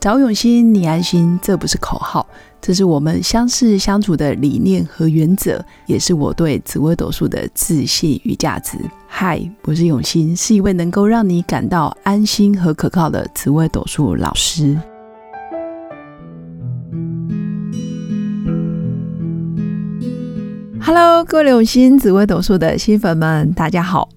找永新，你安心，这不是口号，这是我们相识相处的理念和原则，也是我对紫微斗数的自信与价值。嗨，我是永新，是一位能够让你感到安心和可靠的紫微斗数老师。Hello，各位永新紫微斗数的新粉们，大家好。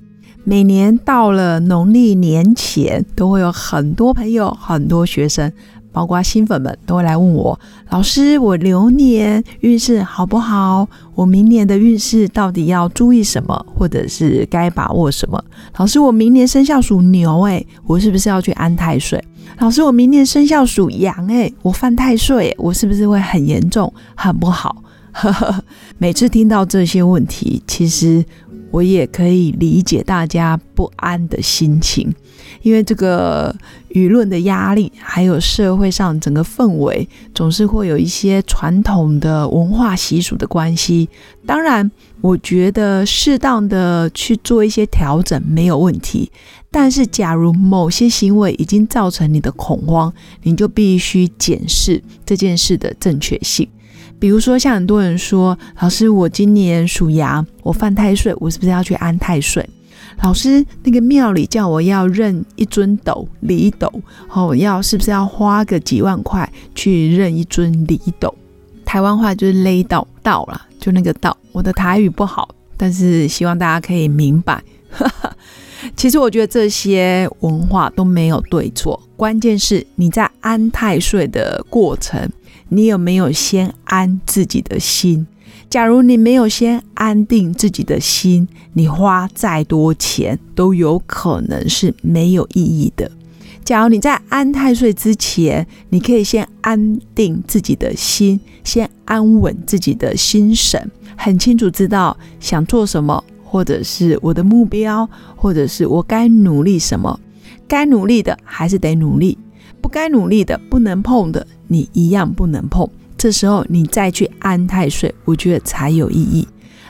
每年到了农历年前，都会有很多朋友、很多学生，包括新粉们，都会来问我：老师，我流年运势好不好？我明年的运势到底要注意什么，或者是该把握什么？老师，我明年生肖属牛，诶，我是不是要去安太岁？老师，我明年生肖属羊，诶，我犯太岁，我是不是会很严重、很不好？每次听到这些问题，其实。我也可以理解大家不安的心情，因为这个舆论的压力，还有社会上整个氛围，总是会有一些传统的文化习俗的关系。当然，我觉得适当的去做一些调整没有问题。但是，假如某些行为已经造成你的恐慌，你就必须检视这件事的正确性。比如说，像很多人说，老师，我今年属羊，我犯太岁，我是不是要去安太岁？老师，那个庙里叫我要认一尊斗李斗，哦，要是不是要花个几万块去认一尊李斗？台湾话就是勒道道啦，就那个道。我的台语不好，但是希望大家可以明白。其实我觉得这些文化都没有对错，关键是你在安太岁的过程。你有没有先安自己的心？假如你没有先安定自己的心，你花再多钱都有可能是没有意义的。假如你在安太岁之前，你可以先安定自己的心，先安稳自己的心神，很清楚知道想做什么，或者是我的目标，或者是我该努力什么，该努力的还是得努力。不该努力的、不能碰的，你一样不能碰。这时候你再去安太岁，我觉得才有意义。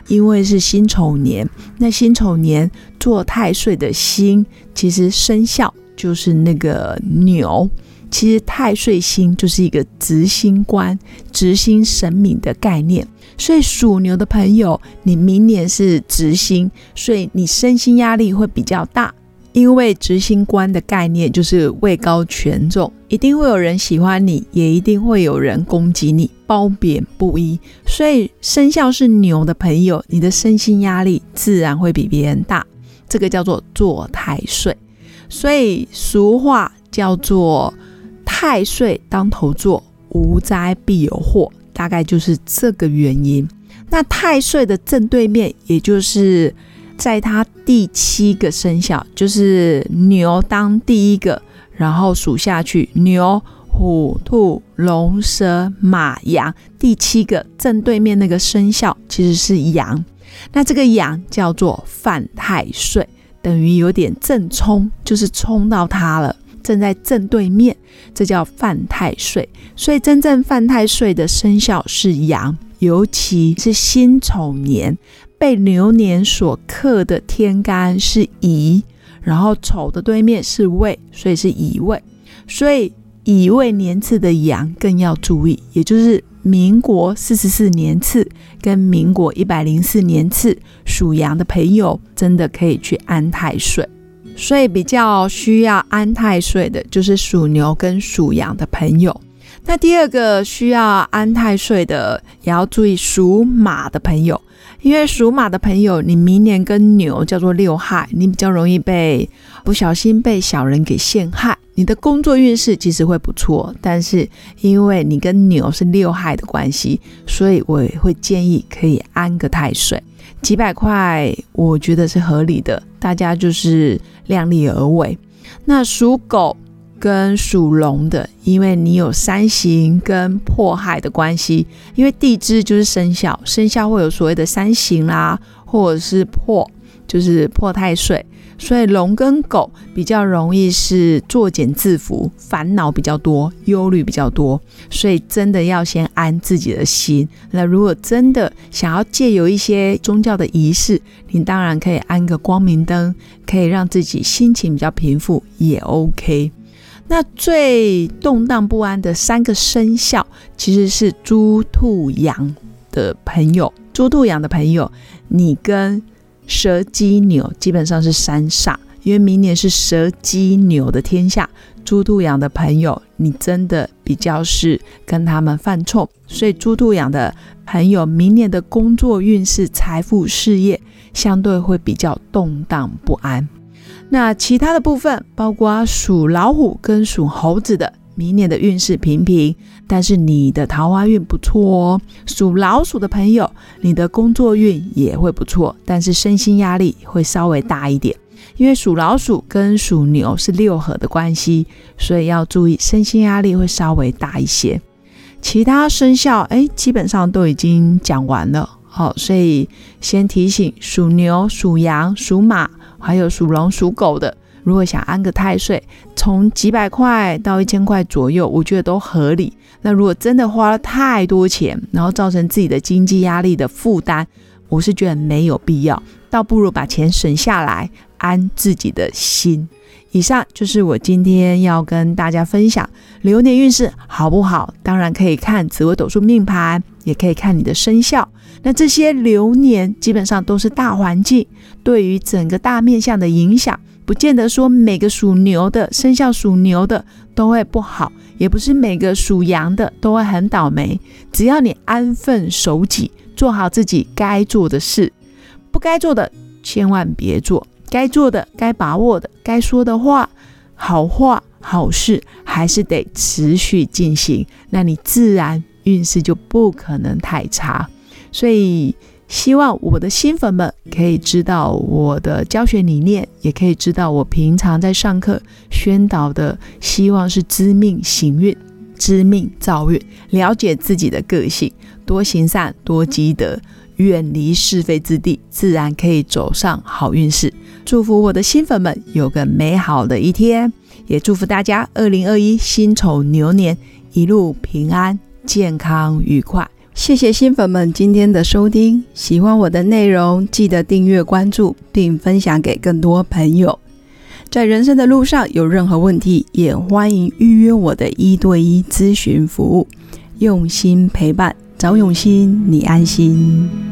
因为是辛丑年，那辛丑年做太岁的星，其实生肖就是那个牛。其实太岁星就是一个执星官、执星神明的概念。所以属牛的朋友，你明年是执星，所以你身心压力会比较大。因为执行官的概念就是位高权重，一定会有人喜欢你，也一定会有人攻击你，褒贬不一。所以生肖是牛的朋友，你的身心压力自然会比别人大。这个叫做坐太岁，所以俗话叫做太岁当头坐，无灾必有祸，大概就是这个原因。那太岁的正对面，也就是。在它第七个生肖，就是牛当第一个，然后数下去，牛、虎、兔、龙、蛇、马、羊，第七个正对面那个生肖其实是羊。那这个羊叫做犯太岁，等于有点正冲，就是冲到它了，正在正对面，这叫犯太岁。所以真正犯太岁的生肖是羊，尤其是辛丑年。被牛年所克的天干是乙，然后丑的对面是未，所以是乙未。所以乙未年次的羊更要注意，也就是民国四十四年次跟民国一百零四年次属羊的朋友，真的可以去安太岁。所以比较需要安太岁的，就是属牛跟属羊的朋友。那第二个需要安太岁的，也要注意属马的朋友。因为属马的朋友，你明年跟牛叫做六害，你比较容易被不小心被小人给陷害。你的工作运势其实会不错，但是因为你跟牛是六害的关系，所以我会建议可以安个太岁，几百块我觉得是合理的，大家就是量力而为。那属狗。跟属龙的，因为你有三刑跟破害的关系，因为地支就是生肖，生肖会有所谓的三刑啦，或者是破，就是破太岁，所以龙跟狗比较容易是作茧自缚，烦恼比较多，忧虑比较多，所以真的要先安自己的心。那如果真的想要借由一些宗教的仪式，你当然可以安个光明灯，可以让自己心情比较平复，也 OK。那最动荡不安的三个生肖，其实是猪、兔、羊的朋友。猪、兔、羊的朋友，你跟蛇、鸡、牛基本上是三煞，因为明年是蛇、鸡、牛的天下。猪、兔、羊的朋友，你真的比较是跟他们犯冲，所以猪、兔、羊的朋友，明年的工作运势、财富、事业相对会比较动荡不安。那其他的部分，包括属老虎跟属猴子的，明年的运势平平，但是你的桃花运不错哦。属老鼠的朋友，你的工作运也会不错，但是身心压力会稍微大一点，因为属老鼠跟属牛是六合的关系，所以要注意身心压力会稍微大一些。其他生肖，哎，基本上都已经讲完了，好，所以先提醒属牛、属羊、属马。还有属龙、属狗的，如果想安个太岁，从几百块到一千块左右，我觉得都合理。那如果真的花了太多钱，然后造成自己的经济压力的负担，我是觉得没有必要，倒不如把钱省下来，安自己的心。以上就是我今天要跟大家分享流年运势好不好？当然可以看紫微斗数命盘，也可以看你的生肖。那这些流年基本上都是大环境对于整个大面相的影响，不见得说每个属牛的生肖属牛的都会不好，也不是每个属羊的都会很倒霉。只要你安分守己，做好自己该做的事，不该做的千万别做。该做的、该把握的、该说的话，好话、好事，还是得持续进行。那你自然运势就不可能太差。所以，希望我的新粉们可以知道我的教学理念，也可以知道我平常在上课宣导的，希望是知命行运、知命造运，了解自己的个性，多行善，多积德。远离是非之地，自然可以走上好运势。祝福我的新粉们有个美好的一天，也祝福大家二零二一辛丑牛年一路平安、健康、愉快。谢谢新粉们今天的收听，喜欢我的内容，记得订阅、关注并分享给更多朋友。在人生的路上有任何问题，也欢迎预约我的一对一咨询服务，用心陪伴。找永新，你安心。